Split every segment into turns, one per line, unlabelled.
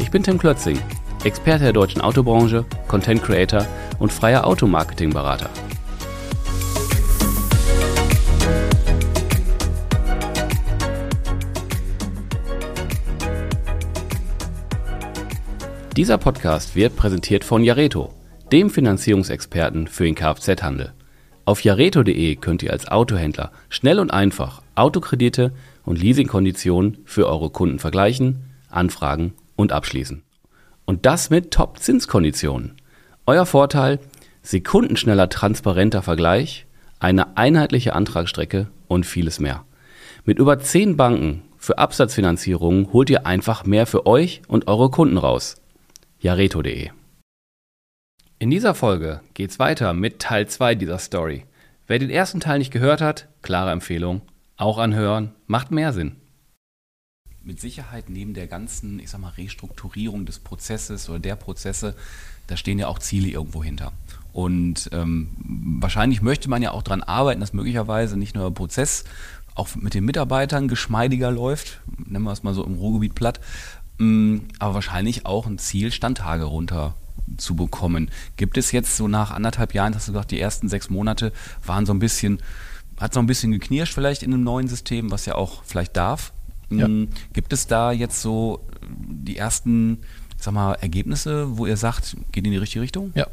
Ich bin Tim Klötzing, Experte der deutschen Autobranche, Content Creator und freier Automarketing-Berater. Dieser Podcast wird präsentiert von Jareto, dem Finanzierungsexperten für den Kfz-Handel. Auf jareto.de könnt ihr als Autohändler schnell und einfach Autokredite und Leasingkonditionen für eure Kunden vergleichen, anfragen und abschließen. Und das mit Top-Zinskonditionen. Euer Vorteil: sekundenschneller, transparenter Vergleich, eine einheitliche Antragsstrecke und vieles mehr. Mit über 10 Banken für Absatzfinanzierungen holt ihr einfach mehr für euch und eure Kunden raus jareto.de. In dieser Folge geht's weiter mit Teil 2 dieser Story. Wer den ersten Teil nicht gehört hat, klare Empfehlung, auch anhören, macht mehr Sinn. Mit Sicherheit neben der ganzen, ich sag mal, Restrukturierung des Prozesses oder der Prozesse, da stehen ja auch Ziele irgendwo hinter. Und ähm, wahrscheinlich möchte man ja auch daran arbeiten, dass möglicherweise nicht nur der Prozess auch mit den Mitarbeitern geschmeidiger läuft, nennen wir es mal so im Ruhrgebiet platt, Mm, aber wahrscheinlich auch ein Ziel, Standtage runter zu bekommen. Gibt es jetzt so nach anderthalb Jahren, hast du gesagt, die ersten sechs Monate waren so ein bisschen, hat so ein bisschen geknirscht vielleicht in einem neuen System, was ja auch vielleicht darf. Ja. Gibt es da jetzt so die ersten sag mal, Ergebnisse, wo ihr sagt, geht in die richtige Richtung?
Ja,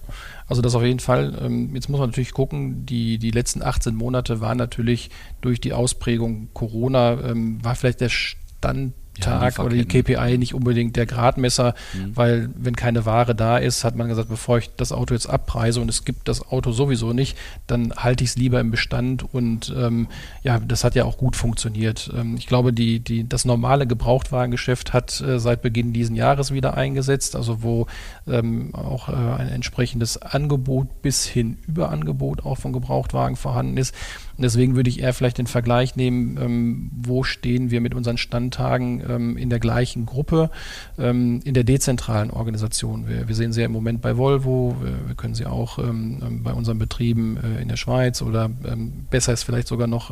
also das auf jeden Fall. Ähm, jetzt muss man natürlich gucken, die, die letzten 18 Monate waren natürlich durch die Ausprägung Corona, ähm, war vielleicht der Stand Tag oder die KPI nicht unbedingt der Gradmesser, mhm. weil wenn keine Ware da ist, hat man gesagt, bevor ich das Auto jetzt abpreise und es gibt das Auto sowieso nicht, dann halte ich es lieber im Bestand und ähm, ja, das hat ja auch gut funktioniert. Ähm, ich glaube, die, die, das normale Gebrauchtwagengeschäft hat äh, seit Beginn diesen Jahres wieder eingesetzt, also wo ähm, auch äh, ein entsprechendes Angebot bis hin Überangebot auch von Gebrauchtwagen vorhanden ist. Und deswegen würde ich eher vielleicht den Vergleich nehmen, ähm, wo stehen wir mit unseren Standtagen ähm, in der gleichen Gruppe, ähm, in der dezentralen Organisation. Wir, wir, sehen sie ja im Moment bei Volvo, wir, wir können sie auch ähm, ähm, bei unseren Betrieben äh, in der Schweiz oder ähm, besser ist vielleicht sogar noch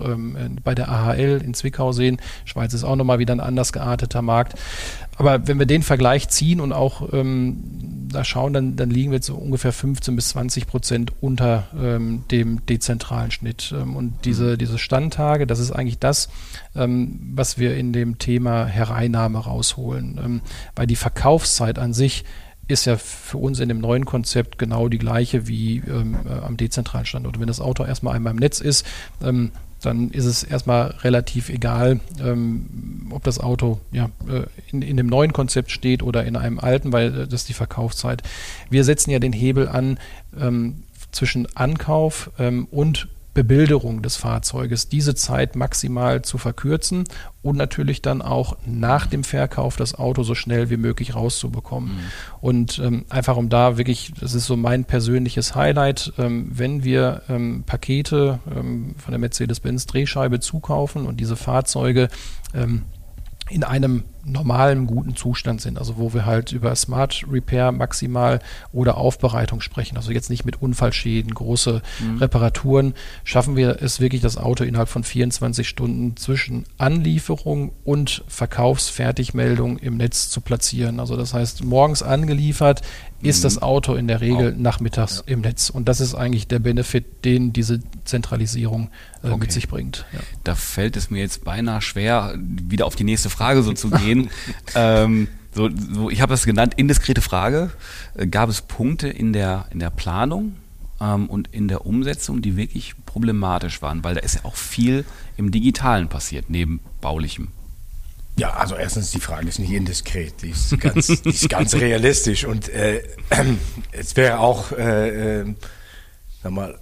bei der AHL in Zwickau sehen. Schweiz ist auch nochmal wieder ein anders gearteter Markt. Aber wenn wir den Vergleich ziehen und auch da schauen, dann, dann liegen wir so ungefähr 15 bis 20 Prozent unter dem dezentralen Schnitt. Und diese, diese Standtage, das ist eigentlich das, ähm, was wir in dem Thema Hereinnahme rausholen. Ähm, weil die Verkaufszeit an sich ist ja für uns in dem neuen Konzept genau die gleiche wie ähm, äh, am dezentralen Standort. Wenn das Auto erstmal einmal im Netz ist, ähm, dann ist es erstmal relativ egal, ähm, ob das Auto ja, äh, in, in dem neuen Konzept steht oder in einem alten, weil äh, das ist die Verkaufszeit. Wir setzen ja den Hebel an ähm, zwischen Ankauf ähm, und Bebilderung des Fahrzeuges, diese Zeit maximal zu verkürzen und natürlich dann auch nach dem Verkauf das Auto so schnell wie möglich rauszubekommen. Mhm. Und ähm, einfach um da wirklich, das ist so mein persönliches Highlight, ähm, wenn wir ähm, Pakete ähm, von der Mercedes-Benz Drehscheibe zukaufen und diese Fahrzeuge ähm, in einem normalen, guten Zustand sind. Also wo wir halt über Smart Repair maximal oder Aufbereitung sprechen. Also jetzt nicht mit Unfallschäden, große mhm. Reparaturen. Schaffen wir es wirklich, das Auto innerhalb von 24 Stunden zwischen Anlieferung und Verkaufsfertigmeldung im Netz zu platzieren. Also das heißt, morgens angeliefert, ist das mhm. Auto in der Regel wow. nachmittags ja. im Netz. Und das ist eigentlich der Benefit, den diese Zentralisierung äh, okay. mit sich bringt.
Ja. Da fällt es mir jetzt beinahe schwer, wieder auf die nächste Frage so zu gehen. Ähm, so, so, ich habe das genannt, indiskrete Frage. Äh, gab es Punkte in der, in der Planung ähm, und in der Umsetzung, die wirklich problematisch waren? Weil da ist ja auch viel im Digitalen passiert, neben baulichem.
Ja, also erstens, die Frage ist nicht indiskret, die ist ganz, die ist ganz realistisch und äh, es wäre auch, äh, äh, sag mal,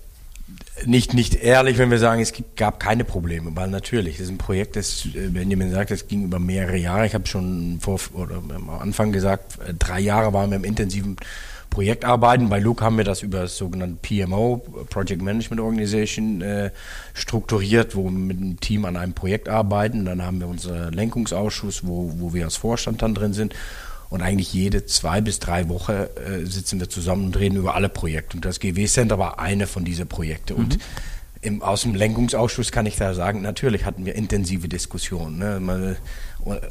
nicht, nicht ehrlich, wenn wir sagen, es gab keine Probleme, weil natürlich, das ist ein Projekt, das äh, Benjamin sagt, das ging über mehrere Jahre. Ich habe schon vor, oder am Anfang gesagt, äh, drei Jahre waren wir im intensiven Projektarbeiten. Bei Luke haben wir das über das sogenannte PMO, Project Management Organization, äh, strukturiert, wo wir mit einem Team an einem Projekt arbeiten. Dann haben wir unseren Lenkungsausschuss, wo, wo wir als Vorstand dann drin sind. Und eigentlich jede zwei bis drei Wochen äh, sitzen wir zusammen und reden über alle Projekte. Und das GW Center war eine von diesen Projekten. Mhm. Und im, aus dem Lenkungsausschuss kann ich da sagen, natürlich hatten wir intensive Diskussionen. Ne?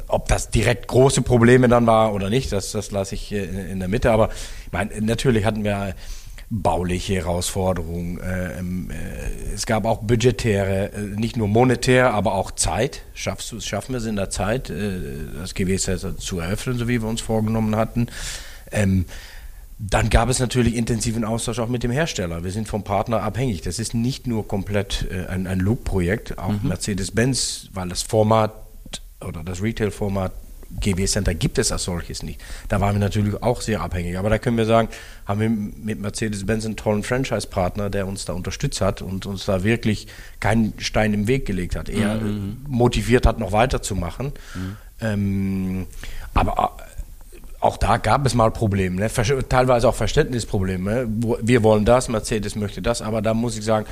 ob das direkt große Probleme dann war oder nicht, das, das lasse ich in, in der Mitte. Aber ich meine, natürlich hatten wir bauliche Herausforderungen. Äh, ähm, äh, es gab auch budgetäre, äh, nicht nur monetär, aber auch Zeit. Schaffst du, schaffen wir es in der Zeit, das Gewässer zu eröffnen, so wie wir uns vorgenommen hatten. Ähm, dann gab es natürlich intensiven Austausch auch mit dem Hersteller. Wir sind vom Partner abhängig. Das ist nicht nur komplett ein, ein Loop-Projekt, auch mhm. Mercedes-Benz, weil das Format oder das Retail-Format GW Center gibt es als solches nicht. Da waren wir natürlich auch sehr abhängig. Aber da können wir sagen, haben wir mit Mercedes-Benz einen tollen Franchise-Partner, der uns da unterstützt hat und uns da wirklich keinen Stein im Weg gelegt hat. Er mhm. motiviert hat, noch weiterzumachen. Mhm. Ähm, aber auch da gab es mal Probleme, ne? teilweise auch Verständnisprobleme. Wir wollen das, Mercedes möchte das, aber da muss ich sagen,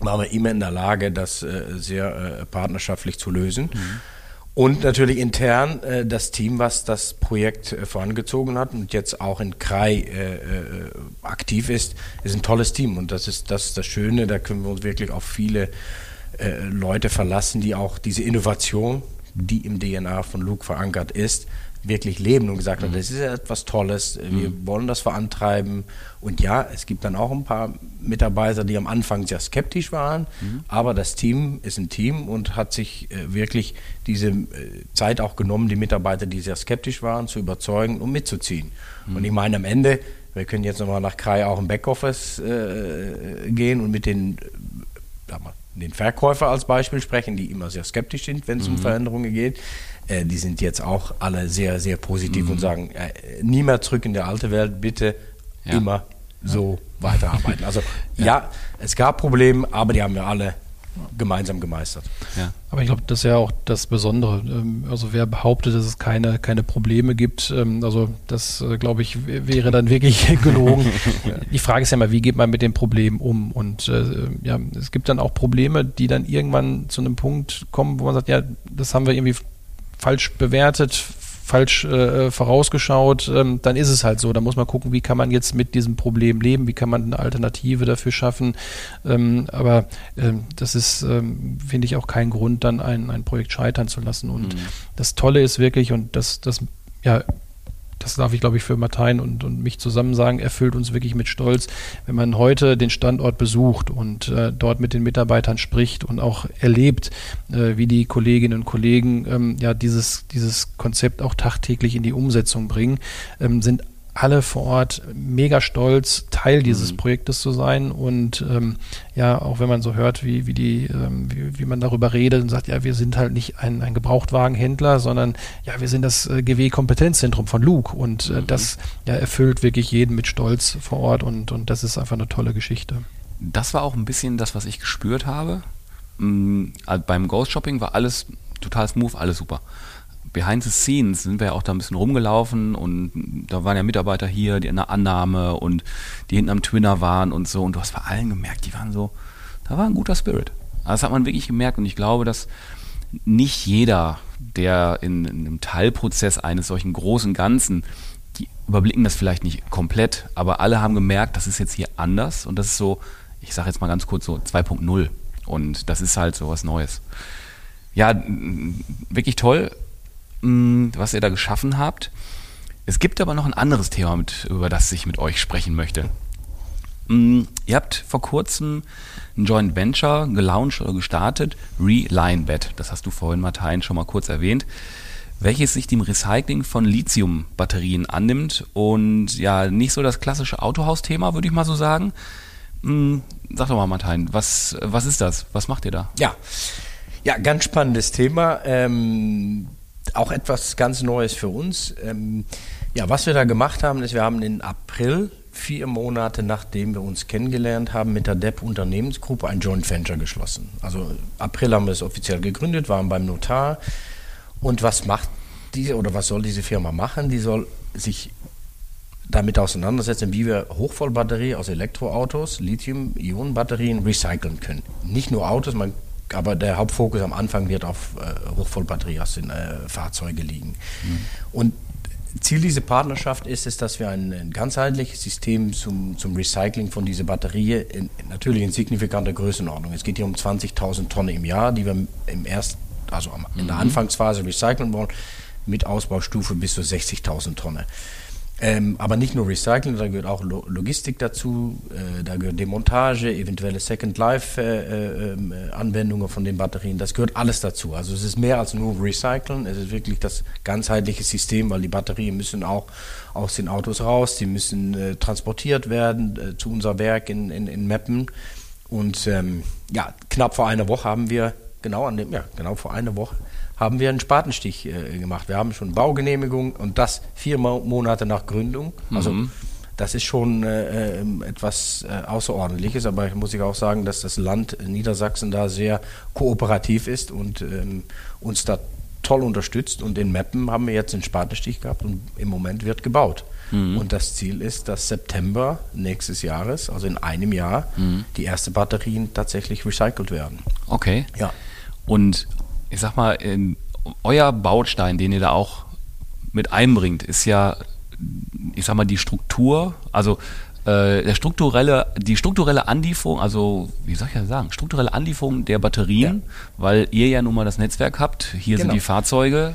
waren wir immer in der Lage, das äh, sehr äh, partnerschaftlich zu lösen. Mhm. Und natürlich intern äh, das Team, was das Projekt äh, vorangezogen hat und jetzt auch in Krai äh, äh, aktiv ist, ist ein tolles Team. Und das ist das, ist das Schöne, da können wir uns wirklich auf viele äh, Leute verlassen, die auch diese Innovation, die im DNA von Luke verankert ist, wirklich leben und gesagt hat, mhm. das ist etwas Tolles, wir mhm. wollen das vorantreiben. Und ja, es gibt dann auch ein paar Mitarbeiter, die am Anfang sehr skeptisch waren, mhm. aber das Team ist ein Team und hat sich äh, wirklich diese äh, Zeit auch genommen, die Mitarbeiter, die sehr skeptisch waren, zu überzeugen und mitzuziehen. Mhm. Und ich meine, am Ende, wir können jetzt nochmal nach Krai auch im Backoffice äh, gehen und mit den, äh, den Verkäufer als Beispiel sprechen, die immer sehr skeptisch sind, wenn es um mhm. Veränderungen geht. Äh, die sind jetzt auch alle sehr, sehr positiv mhm. und sagen, äh, nie mehr zurück in die alte Welt, bitte ja. immer so ja. weiterarbeiten. Also ja. ja. es gab Probleme, aber die haben wir alle gemeinsam gemeistert.
Ja. Aber ich glaube, das ist ja auch das Besondere. Ähm, also wer behauptet, dass es keine, keine Probleme gibt, ähm, also das, äh, glaube ich, wäre dann wirklich gelogen. Die Frage ist ja mal, wie geht man mit dem Problem um? Und äh, ja, es gibt dann auch Probleme, die dann irgendwann zu einem Punkt kommen, wo man sagt, ja, das haben wir irgendwie falsch bewertet, falsch äh, vorausgeschaut, ähm, dann ist es halt so. Da muss man gucken, wie kann man jetzt mit diesem Problem leben, wie kann man eine Alternative dafür schaffen. Ähm, aber ähm, das ist, ähm, finde ich, auch kein Grund, dann ein, ein Projekt scheitern zu lassen. Und mhm. das Tolle ist wirklich, und das, das ja, das darf ich, glaube ich, für Martin und, und mich zusammen sagen, erfüllt uns wirklich mit Stolz, wenn man heute den Standort besucht und äh, dort mit den Mitarbeitern spricht und auch erlebt, äh, wie die Kolleginnen und Kollegen ähm, ja dieses, dieses Konzept auch tagtäglich in die Umsetzung bringen, ähm, sind alle vor Ort mega stolz, Teil dieses mhm. Projektes zu sein. Und ähm, ja, auch wenn man so hört, wie, wie, die, ähm, wie, wie man darüber redet und sagt, ja, wir sind halt nicht ein, ein Gebrauchtwagenhändler, sondern ja, wir sind das äh, GW-Kompetenzzentrum von Luke. Und äh, mhm. das ja, erfüllt wirklich jeden mit Stolz vor Ort und, und das ist einfach eine tolle Geschichte.
Das war auch ein bisschen das, was ich gespürt habe. Mhm, beim Ghost Shopping war alles total smooth, alles super behind the scenes sind wir ja auch da ein bisschen rumgelaufen und da waren ja Mitarbeiter hier, die in der Annahme und die hinten am Twinner waren und so und du hast bei allen gemerkt, die waren so, da war ein guter Spirit. Also das hat man wirklich gemerkt und ich glaube, dass nicht jeder, der in, in einem Teilprozess eines solchen großen Ganzen, die überblicken das vielleicht nicht komplett, aber alle haben gemerkt, das ist jetzt hier anders und das ist so, ich sage jetzt mal ganz kurz so 2.0 und das ist halt so was Neues. Ja, wirklich toll was ihr da geschaffen habt. Es gibt aber noch ein anderes Thema, mit, über das ich mit euch sprechen möchte. Mm, ihr habt vor kurzem ein Joint Venture gelauncht oder gestartet, ReLineBet. Das hast du vorhin, Martin, schon mal kurz erwähnt. Welches sich dem Recycling von Lithium-Batterien annimmt und ja, nicht so das klassische Autohaus-Thema, würde ich mal so sagen. Mm, sag doch mal, Martin, was, was ist das? Was macht ihr da?
Ja, ja, ganz spannendes Thema. Ähm, auch etwas ganz Neues für uns. Ähm, ja, was wir da gemacht haben, ist, wir haben im April vier Monate nachdem wir uns kennengelernt haben, mit der DEP Unternehmensgruppe ein Joint Venture geschlossen. Also April haben wir es offiziell gegründet, waren beim Notar. Und was macht diese oder was soll diese Firma machen? Die soll sich damit auseinandersetzen, wie wir Hochvollbatterie aus Elektroautos, Lithium-Ionen-Batterien recyceln können. Nicht nur Autos, man, aber der Hauptfokus am Anfang wird auf äh, Hochvollbatterie aus den äh, Fahrzeugen liegen. Mhm. Und Ziel dieser Partnerschaft ist es, dass wir ein, ein ganzheitliches System zum, zum Recycling von dieser Batterie, in, natürlich in signifikanter Größenordnung. Es geht hier um 20.000 Tonnen im Jahr, die wir im ersten, also in der mhm. Anfangsphase recyceln wollen, mit Ausbaustufe bis zu 60.000 Tonnen. Ähm, aber nicht nur Recycling, da gehört auch Logistik dazu, äh, da gehört Demontage, eventuelle Second Life-Anwendungen äh, äh, von den Batterien, das gehört alles dazu. Also es ist mehr als nur Recyceln, es ist wirklich das ganzheitliche System, weil die Batterien müssen auch aus den Autos raus, die müssen äh, transportiert werden äh, zu unser Werk in, in, in Meppen. Und ähm, ja, knapp vor einer Woche haben wir, genau an dem, ja, genau vor einer Woche, haben wir einen Spatenstich äh, gemacht. Wir haben schon Baugenehmigung und das vier Monate nach Gründung. Also mhm. das ist schon äh, ähm, etwas äh, Außerordentliches, aber ich muss ich auch sagen, dass das Land Niedersachsen da sehr kooperativ ist und ähm, uns da toll unterstützt. Und in Meppen haben wir jetzt einen Spatenstich gehabt und im Moment wird gebaut. Mhm. Und das Ziel ist, dass September nächstes Jahres, also in einem Jahr, mhm. die ersten Batterien tatsächlich recycelt werden.
Okay. Ja. Und ich sag mal, euer Baustein, den ihr da auch mit einbringt, ist ja, ich sag mal, die Struktur, also äh, der strukturelle, die strukturelle Anlieferung, also wie soll ich das sagen, strukturelle Anlieferung der Batterien, ja. weil ihr ja nun mal das Netzwerk habt, hier genau. sind die Fahrzeuge,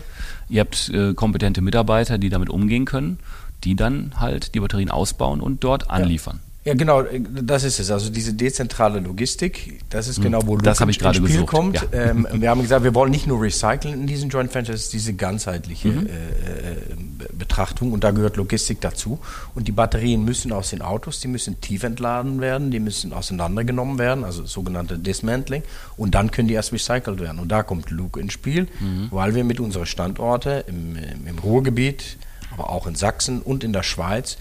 ihr habt äh, kompetente Mitarbeiter, die damit umgehen können, die dann halt die Batterien ausbauen und dort anliefern. Ja.
Ja, genau, das ist es. Also diese dezentrale Logistik, das ist hm, genau, wo
das ins Spiel gesucht.
kommt. Ja. Ähm, wir haben gesagt, wir wollen nicht nur recyceln in diesen Joint Ventures, ist diese ganzheitliche mhm. äh, Betrachtung und da gehört Logistik dazu. Und die Batterien müssen aus den Autos, die müssen tief entladen werden, die müssen auseinandergenommen werden, also sogenannte Dismantling, und dann können die erst recycelt werden. Und da kommt Luke ins Spiel, mhm. weil wir mit unseren Standorten im, im Ruhrgebiet, aber auch in Sachsen und in der Schweiz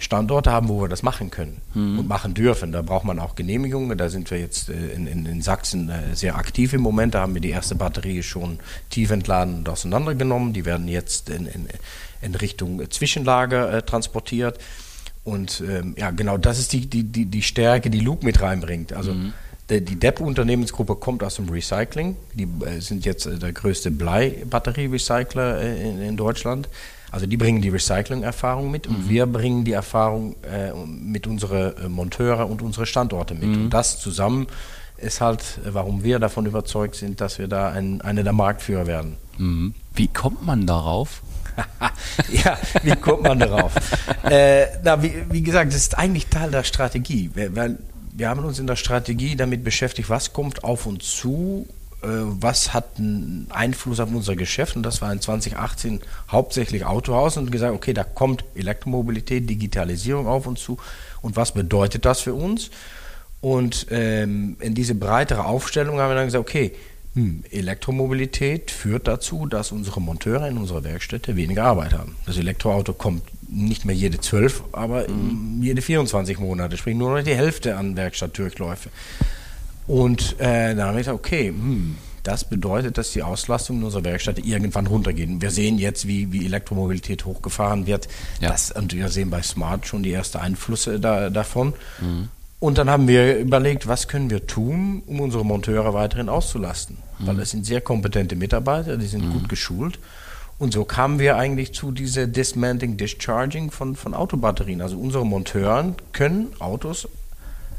Standorte haben, wo wir das machen können mhm. und machen dürfen. Da braucht man auch Genehmigungen. Da sind wir jetzt äh, in, in, in, Sachsen äh, sehr aktiv im Moment. Da haben wir die erste Batterie schon tief entladen und auseinandergenommen. Die werden jetzt in, in Richtung Zwischenlager äh, transportiert. Und ähm, ja, genau das ist die, die, die, die Stärke, die Luke mit reinbringt. Also mhm. die, die Depp-Unternehmensgruppe kommt aus dem Recycling. Die äh, sind jetzt äh, der größte Blei-Batterie-Recycler äh, in, in Deutschland. Also die bringen die Recycling-Erfahrung mit und mhm. wir bringen die Erfahrung äh, mit unseren äh, Monteuren und unseren Standorte mit. Mhm. Und das zusammen ist halt, äh, warum wir davon überzeugt sind, dass wir da ein, einer der Marktführer werden.
Mhm. Wie kommt man darauf?
ja, wie kommt man darauf? äh, na, wie, wie, gesagt, das ist eigentlich Teil der Strategie. Weil wir haben uns in der Strategie damit beschäftigt, was kommt auf uns zu was hat einen Einfluss auf unser Geschäft und das war in 2018 hauptsächlich Autohaus und gesagt, okay, da kommt Elektromobilität, Digitalisierung auf uns zu und was bedeutet das für uns? Und ähm, in diese breitere Aufstellung haben wir dann gesagt, okay, hm, Elektromobilität führt dazu, dass unsere Monteure in unserer Werkstätte weniger Arbeit haben. Das Elektroauto kommt nicht mehr jede zwölf, aber mhm. jede 24 Monate, sprich nur noch die Hälfte an Werkstattdurchläufe. Und äh, dann haben wir gesagt, okay, hm, das bedeutet, dass die Auslastung in unserer Werkstatt irgendwann runtergeht. Wir sehen jetzt, wie, wie Elektromobilität hochgefahren wird. Ja. Das, und wir sehen bei Smart schon die ersten Einflüsse da, davon. Mhm. Und dann haben wir überlegt, was können wir tun, um unsere Monteure weiterhin auszulasten. Mhm. Weil das sind sehr kompetente Mitarbeiter, die sind mhm. gut geschult. Und so kamen wir eigentlich zu dieser Dismantling, Discharging von, von Autobatterien. Also unsere Monteuren können Autos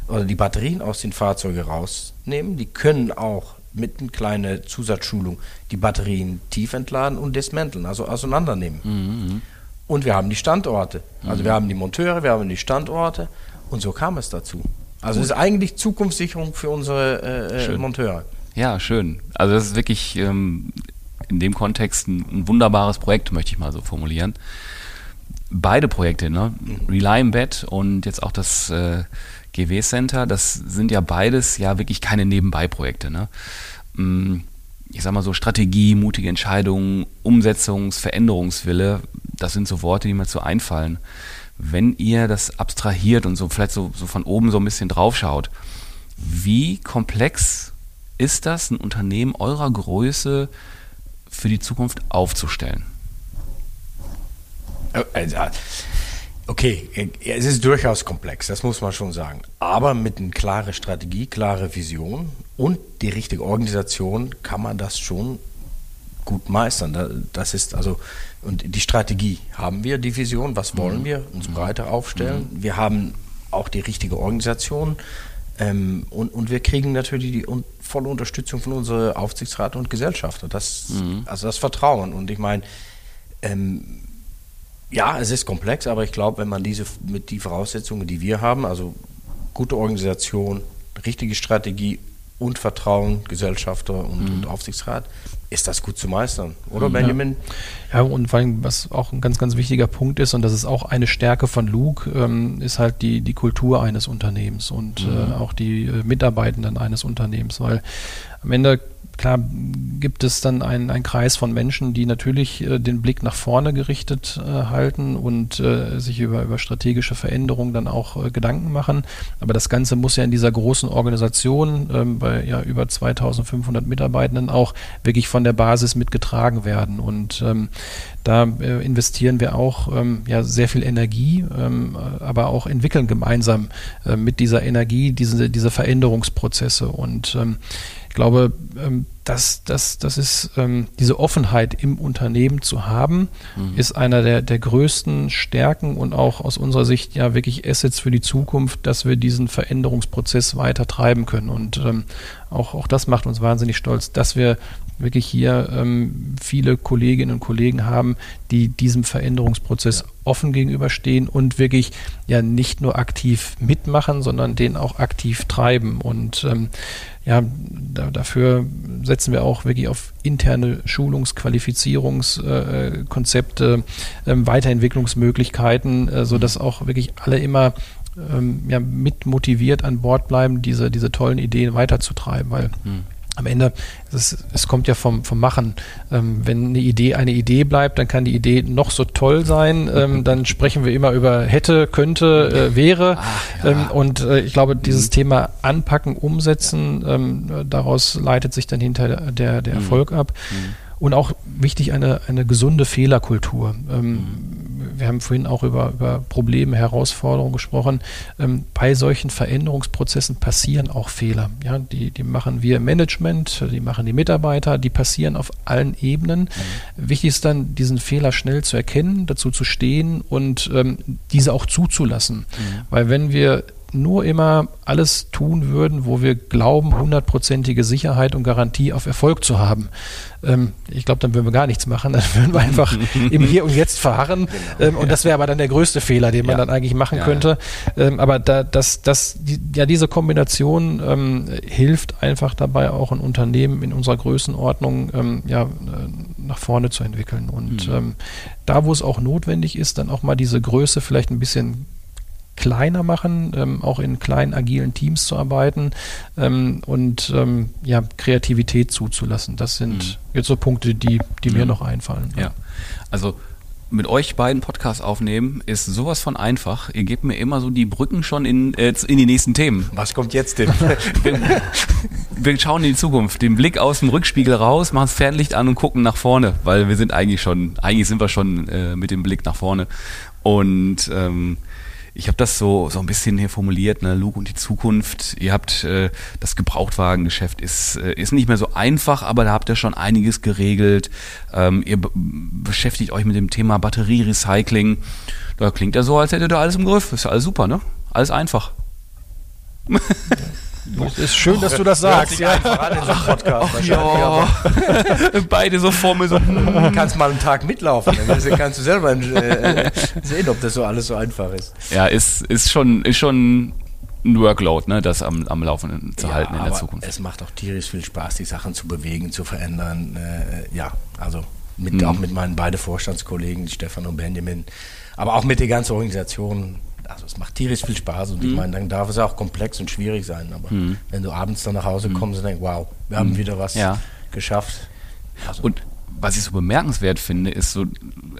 oder die Batterien aus den Fahrzeugen rausnehmen. Die können auch mit einer kleinen Zusatzschulung die Batterien tief entladen und dismanteln, also auseinandernehmen. Mhm, mhm. und wir haben die Standorte. Also mhm. wir haben die Monteure, wir haben die Standorte und so kam es dazu. Also es ist eigentlich Zukunftssicherung für unsere äh, äh Monteure.
Ja, schön. Also das ist wirklich ähm, in dem Kontext ein, ein, wunderbares Projekt, möchte ich mal so formulieren. Beide Projekte, ne? Mhm. Rely im Bett und jetzt auch das äh, GW Center, das sind ja beides ja wirklich keine Nebenbei-Projekte. Ne? Mm, ich sag mal so, Strategie, mutige Entscheidungen, Umsetzungs-, Veränderungswille, das sind so Worte, die mir zu einfallen. Wenn ihr das abstrahiert und so vielleicht so, so von oben so ein bisschen draufschaut, wie komplex ist das, ein Unternehmen eurer Größe für die Zukunft aufzustellen?
Also, okay, es ist durchaus komplex, das muss man schon sagen. Aber mit einer klaren Strategie, klare Vision und die richtige Organisation kann man das schon gut meistern. Das ist also, und die Strategie haben wir, die Vision, was wollen mhm. wir, uns breiter aufstellen. Mhm. Wir haben auch die richtige Organisation ähm, und, und wir kriegen natürlich die un volle Unterstützung von unserem Aufsichtsrat und Gesellschafter. Das, mhm. Also das Vertrauen. Und ich meine, ähm, ja, es ist komplex, aber ich glaube, wenn man diese mit die Voraussetzungen, die wir haben, also gute Organisation, richtige Strategie und Vertrauen, Gesellschafter und, mhm. und Aufsichtsrat, ist das gut zu meistern, oder mhm. Benjamin?
Ja, und vor allem, was auch ein ganz, ganz wichtiger Punkt ist, und das ist auch eine Stärke von Luke, ähm, ist halt die, die Kultur eines Unternehmens und mhm. äh, auch die äh, Mitarbeitenden eines Unternehmens, weil am Ende Klar gibt es dann einen, einen Kreis von Menschen, die natürlich äh, den Blick nach vorne gerichtet äh, halten und äh, sich über, über strategische Veränderungen dann auch äh, Gedanken machen. Aber das Ganze muss ja in dieser großen Organisation ähm, bei ja, über 2500 Mitarbeitenden auch wirklich von der Basis mitgetragen werden. Und ähm, da äh, investieren wir auch ähm, ja, sehr viel Energie, ähm, aber auch entwickeln gemeinsam äh, mit dieser Energie diese, diese Veränderungsprozesse. Und ähm, ich glaube, ähm, das, das, das ist ähm, diese Offenheit im Unternehmen zu haben, mhm. ist einer der, der größten Stärken und auch aus unserer Sicht ja wirklich Assets für die Zukunft, dass wir diesen Veränderungsprozess weiter treiben können. Und ähm, auch, auch das macht uns wahnsinnig stolz, dass wir wirklich hier ähm, viele Kolleginnen und Kollegen haben, die diesem Veränderungsprozess ja. offen gegenüberstehen und wirklich ja nicht nur aktiv mitmachen, sondern den auch aktiv treiben. Und ähm, ja, da, dafür setzen wir auch wirklich auf interne Schulungs-, Qualifizierungskonzepte, äh, äh, Weiterentwicklungsmöglichkeiten, äh, sodass auch wirklich alle immer ähm, ja, mit motiviert an Bord bleiben, diese, diese tollen Ideen weiterzutreiben, weil hm am Ende, es, es kommt ja vom, vom Machen. Ähm, wenn eine Idee eine Idee bleibt, dann kann die Idee noch so toll sein. Ähm, dann sprechen wir immer über hätte, könnte, äh, wäre. Ach, ja. ähm, und äh, ich glaube, dieses mhm. Thema anpacken, umsetzen, ähm, daraus leitet sich dann hinter der, der mhm. Erfolg ab. Mhm. Und auch wichtig eine, eine gesunde Fehlerkultur. Ähm, mhm. Wir haben vorhin auch über, über Probleme, Herausforderungen gesprochen. Ähm, bei solchen Veränderungsprozessen passieren auch Fehler. Ja, die, die machen wir im Management, die machen die Mitarbeiter, die passieren auf allen Ebenen. Mhm. Wichtig ist dann, diesen Fehler schnell zu erkennen, dazu zu stehen und ähm, diese auch zuzulassen. Mhm. Weil wenn wir nur immer alles tun würden, wo wir glauben, hundertprozentige Sicherheit und Garantie auf Erfolg zu haben. Ähm, ich glaube, dann würden wir gar nichts machen. Dann würden wir einfach im Hier und Jetzt verharren. Genau. Ähm, und das wäre aber dann der größte Fehler, den man ja. dann eigentlich machen ja, könnte. Ähm, aber da, das, das, die, ja, diese Kombination ähm, hilft einfach dabei, auch ein Unternehmen in unserer Größenordnung ähm, ja, äh, nach vorne zu entwickeln. Und mhm. Ähm, da, wo es auch notwendig ist, dann auch mal diese Größe vielleicht ein bisschen kleiner machen, ähm, auch in kleinen agilen Teams zu arbeiten ähm, und ähm, ja, Kreativität zuzulassen. Das sind mhm. jetzt so Punkte, die, die mhm. mir noch einfallen.
Ja, also mit euch beiden Podcasts aufnehmen ist sowas von einfach. Ihr gebt mir immer so die Brücken schon in, äh, in die nächsten Themen.
Was kommt jetzt denn?
wir, wir, schauen in die Zukunft, den Blick aus dem Rückspiegel raus, machen das Fernlicht an und gucken nach vorne, weil wir sind eigentlich schon, eigentlich sind wir schon äh, mit dem Blick nach vorne. Und ähm, ich habe das so, so ein bisschen hier formuliert, ne, Luke und die Zukunft. Ihr habt äh, das Gebrauchtwagengeschäft ist, äh, ist nicht mehr so einfach, aber da habt ihr schon einiges geregelt. Ähm, ihr beschäftigt euch mit dem Thema Batterierecycling. Da klingt ja so, als hättet ihr alles im Griff. Ist ja alles super, ne? Alles einfach.
Es ist schön, dass du das sagst. Ja. An in so Podcast
Ach, ja. Beide so vor mir so.
Du kannst mal einen Tag mitlaufen, dann kannst du selber äh, sehen, ob das so alles so einfach ist.
Ja, ist, ist schon, ist schon ein Workload, ne, das am, am Laufen zu ja, halten in der Zukunft.
Es macht auch tierisch viel Spaß, die Sachen zu bewegen, zu verändern. Äh, ja, also mit, mhm. auch mit meinen beiden Vorstandskollegen, Stefan und Benjamin, aber auch mit der ganzen Organisation also es macht tierisch viel Spaß und mhm. ich meine, dann darf es auch komplex und schwierig sein, aber mhm. wenn du abends dann nach Hause mhm. kommst und denkst, wow, wir haben mhm. wieder was ja. geschafft.
Also. Und was ich so bemerkenswert finde, ist so,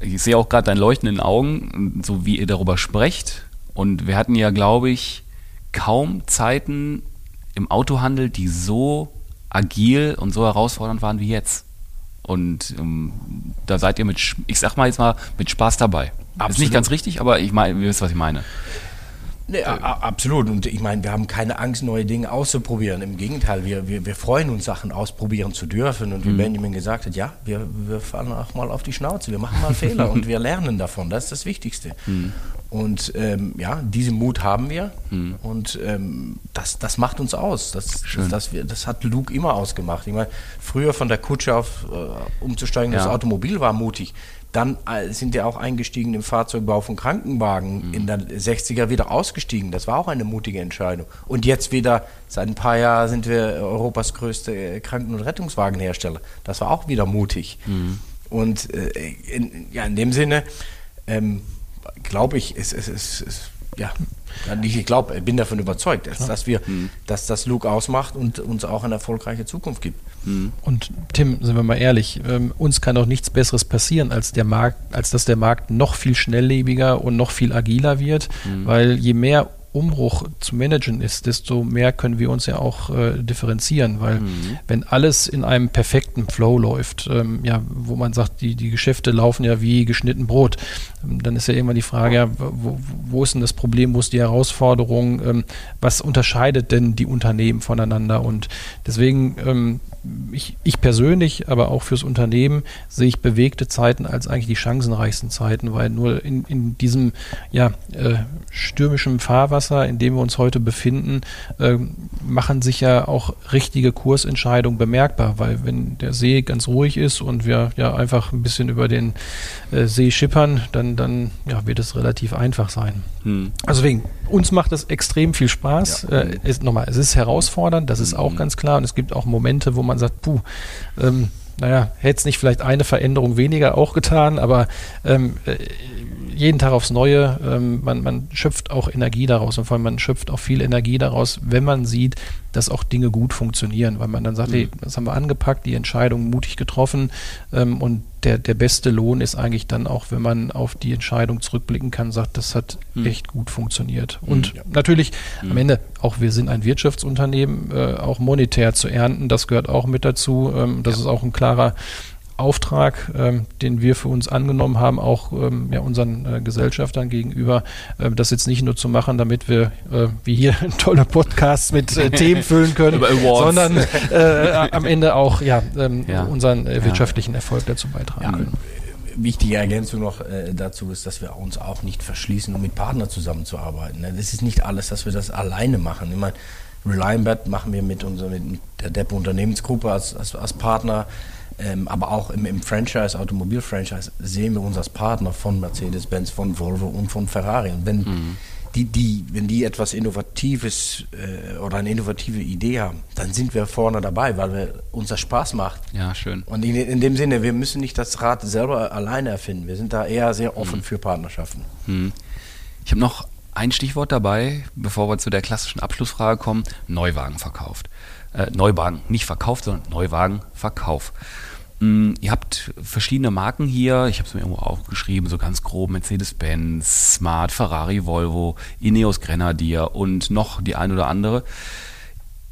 ich sehe auch gerade dein Leuchten in den Augen, so wie ihr darüber sprecht. Und wir hatten ja, glaube ich, kaum Zeiten im Autohandel, die so agil und so herausfordernd waren wie jetzt. Und ähm, da seid ihr mit, ich sag mal jetzt mal, mit Spaß dabei. Absolut. Ist nicht ganz richtig, aber ich meine, ihr wisst, was ich meine.
Nee, absolut. Und ich meine, wir haben keine Angst, neue Dinge auszuprobieren. Im Gegenteil, wir, wir, wir freuen uns, Sachen ausprobieren zu dürfen. Und wie mhm. Benjamin gesagt hat, ja, wir, wir fallen auch mal auf die Schnauze, wir machen mal Fehler und wir lernen davon. Das ist das Wichtigste. Mhm. Und ähm, ja, diesen Mut haben wir mhm. und ähm, das, das macht uns aus. Das, das, das, wir, das, hat Luke immer ausgemacht. Ich meine, früher von der Kutsche auf äh, umzusteigen, ja. das Automobil war mutig. Dann äh, sind wir auch eingestiegen im Fahrzeugbau von Krankenwagen, mhm. in der 60er wieder ausgestiegen. Das war auch eine mutige Entscheidung. Und jetzt wieder, seit ein paar Jahren sind wir Europas größte äh, Kranken- und Rettungswagenhersteller. Das war auch wieder mutig. Mhm. Und äh, in, ja, in dem Sinne, ähm, glaube ich, ist es ist, ist, ja, ich glaube, ich bin davon überzeugt, dass, dass wir, mhm. dass das Luke ausmacht und uns auch eine erfolgreiche Zukunft gibt.
Mhm. Und Tim, sind wir mal ehrlich, ähm, uns kann doch nichts Besseres passieren, als der Markt, als dass der Markt noch viel schnelllebiger und noch viel agiler wird, mhm. weil je mehr Umbruch zu managen ist, desto mehr können wir uns ja auch äh, differenzieren, weil mhm. wenn alles in einem perfekten Flow läuft, ähm, ja, wo man sagt, die, die Geschäfte laufen ja wie geschnitten Brot, ähm, dann ist ja irgendwann die Frage, ja, wo, wo ist denn das Problem, wo ist die Herausforderung, ähm, was unterscheidet denn die Unternehmen voneinander und deswegen ähm, ich, ich persönlich, aber auch fürs Unternehmen sehe ich bewegte Zeiten als eigentlich die chancenreichsten Zeiten, weil nur in, in diesem ja, äh, stürmischen Fahrwasser, in dem wir uns heute befinden, äh, machen sich ja auch richtige Kursentscheidungen bemerkbar, weil wenn der See ganz ruhig ist und wir ja einfach ein bisschen über den äh, See schippern, dann, dann ja, wird es relativ einfach sein. Hm. Also wegen uns macht es extrem viel Spaß. Ja. Äh, ist, nochmal, es ist herausfordernd, das ist auch hm. ganz klar. Und es gibt auch Momente, wo man sagt, puh, ähm, naja, hätte es nicht vielleicht eine Veränderung weniger auch getan, aber ähm, äh, jeden Tag aufs Neue, ähm, man, man schöpft auch Energie daraus und vor allem man schöpft auch viel Energie daraus, wenn man sieht, dass auch Dinge gut funktionieren, weil man dann sagt, mhm. hey, das haben wir angepackt, die Entscheidung mutig getroffen ähm, und der, der beste Lohn ist eigentlich dann auch, wenn man auf die Entscheidung zurückblicken kann, sagt, das hat mhm. echt gut funktioniert. Mhm. Und ja. natürlich am mhm. Ende, auch wir sind ein Wirtschaftsunternehmen, äh, auch monetär zu ernten, das gehört auch mit dazu. Ähm, das ja. ist auch ein klarer Auftrag, ähm, den wir für uns angenommen haben, auch ähm, ja, unseren äh, Gesellschaftern gegenüber, äh, das jetzt nicht nur zu machen, damit wir äh, wie hier tolle Podcasts mit äh, Themen füllen können, sondern äh, am Ende auch ja, ähm, ja. unseren äh, wirtschaftlichen Erfolg dazu beitragen ja. können
wichtige Ergänzung noch äh, dazu ist, dass wir uns auch nicht verschließen, um mit Partnern zusammenzuarbeiten. Ne? Das ist nicht alles, dass wir das alleine machen. Ich meine, Reliant machen wir mit, unserer, mit der Depp Unternehmensgruppe als, als, als Partner. Ähm, aber auch im, im Franchise, Automobil-Franchise, sehen wir uns als Partner von Mercedes-Benz, von Volvo und von Ferrari. Und wenn, mhm. die, die, wenn die etwas Innovatives äh, oder eine innovative Idee haben, dann sind wir vorne dabei, weil wir, uns das Spaß macht.
Ja, schön.
Und in, in dem Sinne, wir müssen nicht das Rad selber alleine erfinden. Wir sind da eher sehr offen mhm. für Partnerschaften.
Mhm. Ich habe noch ein Stichwort dabei, bevor wir zu der klassischen Abschlussfrage kommen: Neuwagen verkauft. Äh, Neuwagen, nicht verkauft, sondern Neuwagen Verkauf. Mm, ihr habt verschiedene Marken hier. Ich habe es mir irgendwo aufgeschrieben, so ganz grob: Mercedes-Benz, Smart, Ferrari, Volvo, Ineos Grenadier und noch die ein oder andere.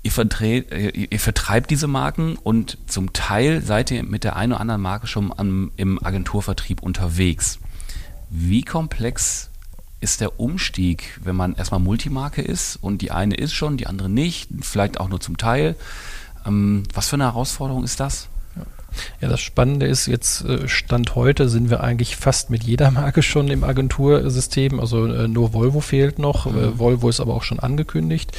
Ihr, vertret, ihr, vertreibt diese Marken und zum Teil seid ihr mit der einen oder anderen Marke schon am, im Agenturvertrieb unterwegs. Wie komplex ist der Umstieg, wenn man erstmal Multimarke ist und die eine ist schon, die andere nicht, vielleicht auch nur zum Teil? Ähm, was für eine Herausforderung ist das?
Ja, das Spannende ist, jetzt äh, Stand heute sind wir eigentlich fast mit jeder Marke schon im Agentursystem. Also äh, nur Volvo fehlt noch. Mhm. Äh, Volvo ist aber auch schon angekündigt.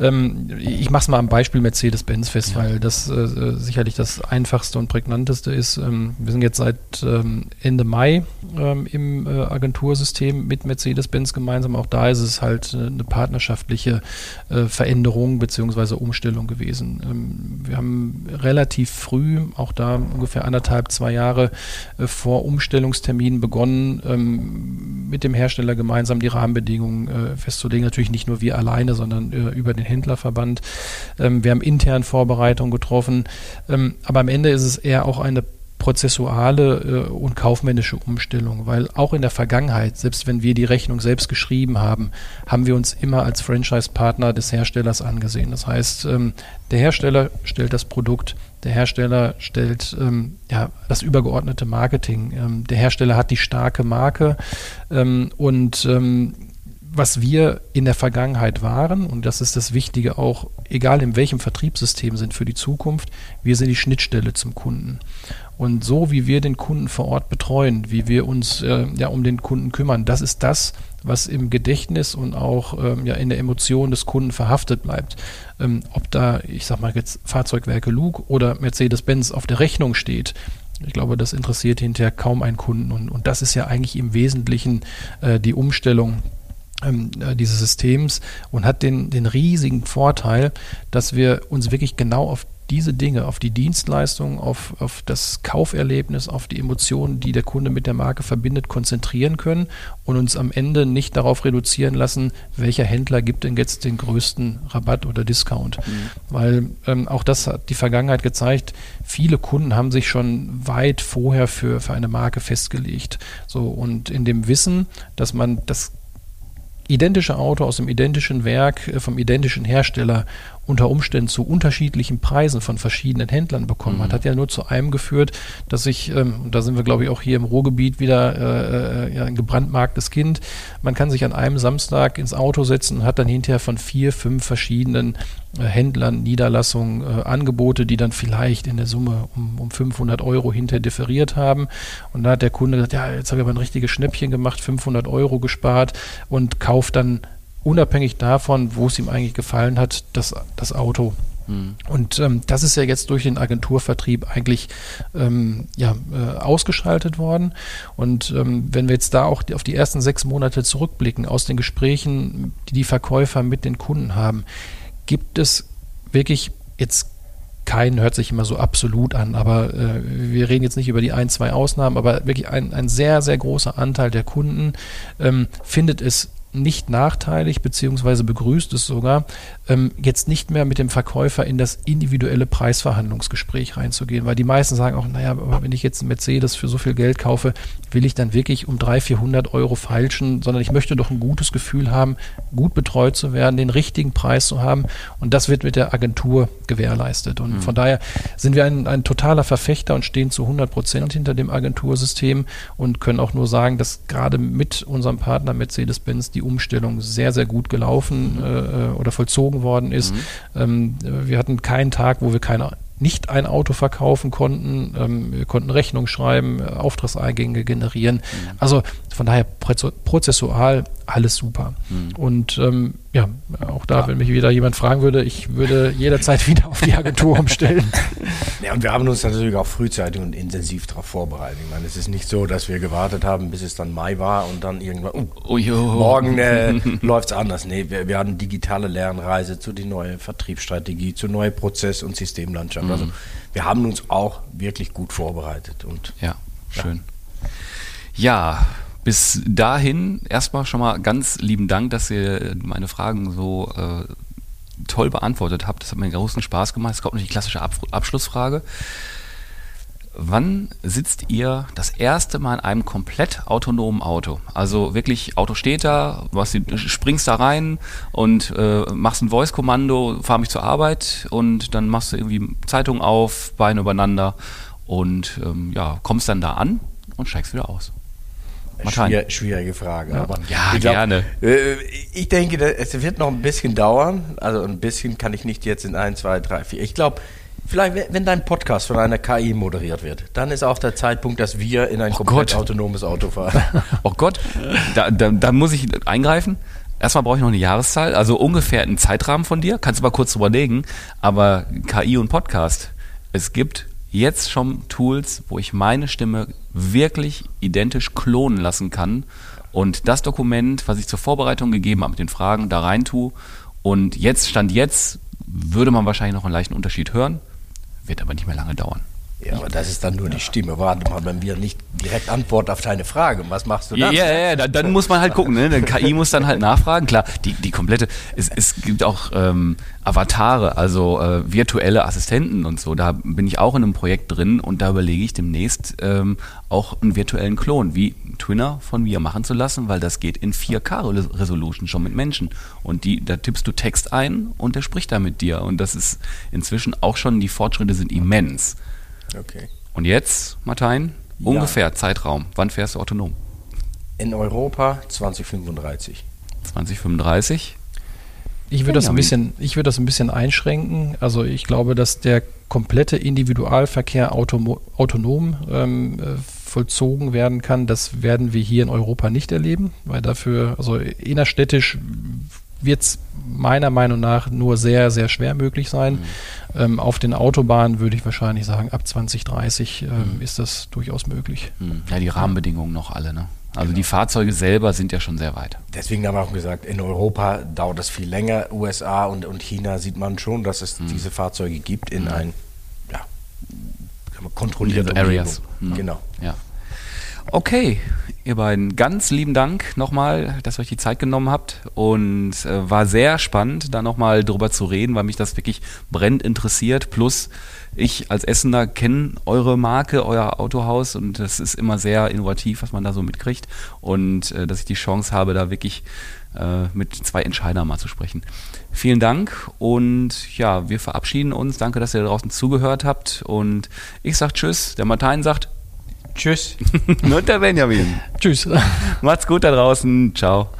Ähm, ich mache es mal am Beispiel Mercedes-Benz fest, ja. weil das äh, sicherlich das einfachste und prägnanteste ist. Ähm, wir sind jetzt seit ähm, Ende Mai ähm, im äh, Agentursystem mit Mercedes-Benz gemeinsam. Auch da ist es halt äh, eine partnerschaftliche äh, Veränderung beziehungsweise Umstellung gewesen. Ähm, wir haben relativ früh, auch da ungefähr anderthalb, zwei Jahre äh, vor Umstellungsterminen begonnen, ähm, mit dem Hersteller gemeinsam die Rahmenbedingungen äh, festzulegen. Natürlich nicht nur wir alleine, sondern über den Händlerverband. Ähm, wir haben intern Vorbereitungen getroffen. Ähm, aber am Ende ist es eher auch eine prozessuale äh, und kaufmännische Umstellung, weil auch in der Vergangenheit, selbst wenn wir die Rechnung selbst geschrieben haben, haben wir uns immer als Franchise-Partner des Herstellers angesehen. Das heißt, ähm, der Hersteller stellt das Produkt, der Hersteller stellt ähm, ja, das übergeordnete Marketing. Ähm, der Hersteller hat die starke Marke ähm, und ähm, was wir in der Vergangenheit waren, und das ist das Wichtige auch, egal in welchem Vertriebssystem sind für die Zukunft, wir sind die Schnittstelle zum Kunden. Und so wie wir den Kunden vor Ort betreuen, wie wir uns äh, ja um den Kunden kümmern, das ist das, was im Gedächtnis und auch ähm, ja in der Emotion des Kunden verhaftet bleibt. Ähm, ob da, ich sag mal jetzt Fahrzeugwerke Luke oder Mercedes-Benz auf der Rechnung steht, ich glaube, das interessiert hinterher kaum einen Kunden. Und, und das ist ja eigentlich im Wesentlichen äh, die Umstellung ähm, äh, dieses Systems und hat den, den riesigen Vorteil, dass wir uns wirklich genau auf diese Dinge, auf die Dienstleistung, auf, auf das Kauferlebnis, auf die Emotionen, die der Kunde mit der Marke verbindet, konzentrieren können und uns am Ende nicht darauf reduzieren lassen, welcher Händler gibt denn jetzt den größten Rabatt oder Discount. Mhm. Weil ähm, auch das hat die Vergangenheit gezeigt, viele Kunden haben sich schon weit vorher für, für eine Marke festgelegt. So, und in dem Wissen, dass man das identische Auto aus dem identischen Werk, äh, vom identischen Hersteller unter Umständen zu unterschiedlichen Preisen von verschiedenen Händlern bekommen mhm. hat, hat ja nur zu einem geführt, dass ich, ähm, und da sind wir glaube ich auch hier im Ruhrgebiet wieder äh, äh, ja, ein gebrandmarktes Kind, man kann sich an einem Samstag ins Auto setzen und hat dann hinterher von vier, fünf verschiedenen äh, Händlern, Niederlassungen, äh, Angebote, die dann vielleicht in der Summe um, um 500 Euro hinterher differiert haben. Und da hat der Kunde gesagt, ja, jetzt habe ich aber ein richtiges Schnäppchen gemacht, 500 Euro gespart und kauft dann unabhängig davon, wo es ihm eigentlich gefallen hat, das, das Auto. Mhm. Und ähm, das ist ja jetzt durch den Agenturvertrieb eigentlich ähm, ja, äh, ausgeschaltet worden. Und ähm, wenn wir jetzt da auch die, auf die ersten sechs Monate zurückblicken, aus den Gesprächen, die die Verkäufer mit den Kunden haben, gibt es wirklich jetzt keinen hört sich immer so absolut an, aber äh, wir reden jetzt nicht über die ein, zwei Ausnahmen, aber wirklich ein, ein sehr, sehr großer Anteil der Kunden ähm, findet es nicht nachteilig, beziehungsweise begrüßt es sogar, ähm, jetzt nicht mehr mit dem Verkäufer in das individuelle Preisverhandlungsgespräch reinzugehen, weil die meisten sagen auch, naja, aber wenn ich jetzt einen Mercedes für so viel Geld kaufe, will ich dann wirklich um 300, 400 Euro feilschen, sondern ich möchte doch ein gutes Gefühl haben, gut betreut zu werden, den richtigen Preis zu haben und das wird mit der Agentur gewährleistet. Und mhm. von daher sind wir ein, ein totaler Verfechter und stehen zu 100 Prozent hinter dem Agentursystem und können auch nur sagen, dass gerade mit unserem Partner Mercedes-Benz die Umstellung sehr, sehr gut gelaufen mhm. äh, oder vollzogen worden ist. Mhm. Ähm, wir hatten keinen Tag, wo wir keine nicht ein Auto verkaufen konnten. Ähm, wir konnten Rechnung schreiben, Auftragseingänge generieren. Mhm. Also von daher prozessual alles super. Mhm. Und ähm, ja, auch da, ja. wenn mich wieder jemand fragen würde, ich würde jederzeit wieder auf die Agentur umstellen.
Ja, und wir haben uns natürlich auch frühzeitig und intensiv darauf vorbereitet. Ich meine, es ist nicht so, dass wir gewartet haben, bis es dann Mai war und dann irgendwann, oh, oh, morgen äh, läuft es anders. Nee, wir, wir hatten digitale Lernreise zu die neue Vertriebsstrategie, zur neue Prozess- und Systemlandschaft. Mhm. Also wir haben uns auch wirklich gut vorbereitet. Und,
ja, schön. ja, ja bis dahin erstmal schon mal ganz lieben Dank, dass ihr meine Fragen so äh, toll beantwortet habt. Das hat mir großen Spaß gemacht. Es kommt noch die klassische Ab Abschlussfrage. Wann sitzt ihr das erste Mal in einem komplett autonomen Auto? Also wirklich, Auto steht da, was, springst da rein und äh, machst ein Voice-Kommando, fahr mich zur Arbeit und dann machst du irgendwie Zeitung auf, Beine übereinander und ähm, ja, kommst dann da an und steigst wieder aus.
Schwier schwierige Frage.
Ja, aber ja glaub, gerne.
Äh, ich denke, es wird noch ein bisschen dauern. Also ein bisschen kann ich nicht jetzt in ein, zwei, drei, vier. Ich glaube, vielleicht, wenn dein Podcast von einer KI moderiert wird, dann ist auch der Zeitpunkt, dass wir in ein oh komplett Gott. autonomes Auto fahren.
Oh Gott, da, da, da muss ich eingreifen. Erstmal brauche ich noch eine Jahreszahl, also ungefähr einen Zeitrahmen von dir. Kannst du mal kurz drüber legen. Aber KI und Podcast, es gibt jetzt schon Tools, wo ich meine Stimme wirklich identisch klonen lassen kann und das Dokument, was ich zur Vorbereitung gegeben habe mit den Fragen, da rein tue. Und jetzt, Stand jetzt, würde man wahrscheinlich noch einen leichten Unterschied hören, wird aber nicht mehr lange dauern.
Ja, aber das ist dann nur die Stimme. Warte mal, wenn wir nicht direkt Antwort auf deine Frage. Was machst du da?
Ja, ja, ja, dann, dann muss man halt gucken. Ne? Die KI muss dann halt nachfragen. Klar, die, die komplette, es, es gibt auch ähm, Avatare, also äh, virtuelle Assistenten und so. Da bin ich auch in einem Projekt drin und da überlege ich demnächst ähm, auch einen virtuellen Klon wie Twinner von mir machen zu lassen, weil das geht in 4K-Resolution schon mit Menschen. Und die, da tippst du Text ein und der spricht da mit dir. Und das ist inzwischen auch schon, die Fortschritte sind immens.
Okay.
Und jetzt, Martin, ungefähr ja. Zeitraum. Wann fährst du autonom?
In Europa 2035.
2035?
Ich würde das ein bisschen, ich würde das ein bisschen einschränken. Also ich glaube, dass der komplette Individualverkehr autonom ähm, äh, vollzogen werden kann. Das werden wir hier in Europa nicht erleben, weil dafür, also innerstädtisch wird es meiner Meinung nach nur sehr, sehr schwer möglich sein. Mhm. Ähm, auf den Autobahnen würde ich wahrscheinlich sagen, ab 2030 ähm, mhm. ist das durchaus möglich.
Mhm. Ja, die Rahmenbedingungen noch alle, ne? Also genau. die Fahrzeuge selber sind ja schon sehr weit.
Deswegen haben wir auch gesagt, in Europa dauert das viel länger. USA und, und China sieht man schon, dass es mhm. diese Fahrzeuge gibt in mhm. ein ja, kontrollierte
Areas.
Mhm. Genau.
Ja. Okay, ihr beiden, ganz lieben Dank nochmal, dass ihr euch die Zeit genommen habt und äh, war sehr spannend, da nochmal drüber zu reden, weil mich das wirklich brennend interessiert. Plus ich als Essener kenne eure Marke, euer Autohaus und das ist immer sehr innovativ, was man da so mitkriegt und äh, dass ich die Chance habe, da wirklich äh, mit zwei Entscheidern mal zu sprechen. Vielen Dank und ja, wir verabschieden uns. Danke, dass ihr da draußen zugehört habt und ich sage Tschüss. Der Martin sagt
Tschüss.
Und der Benjamin.
Tschüss.
Macht's gut da draußen. Ciao.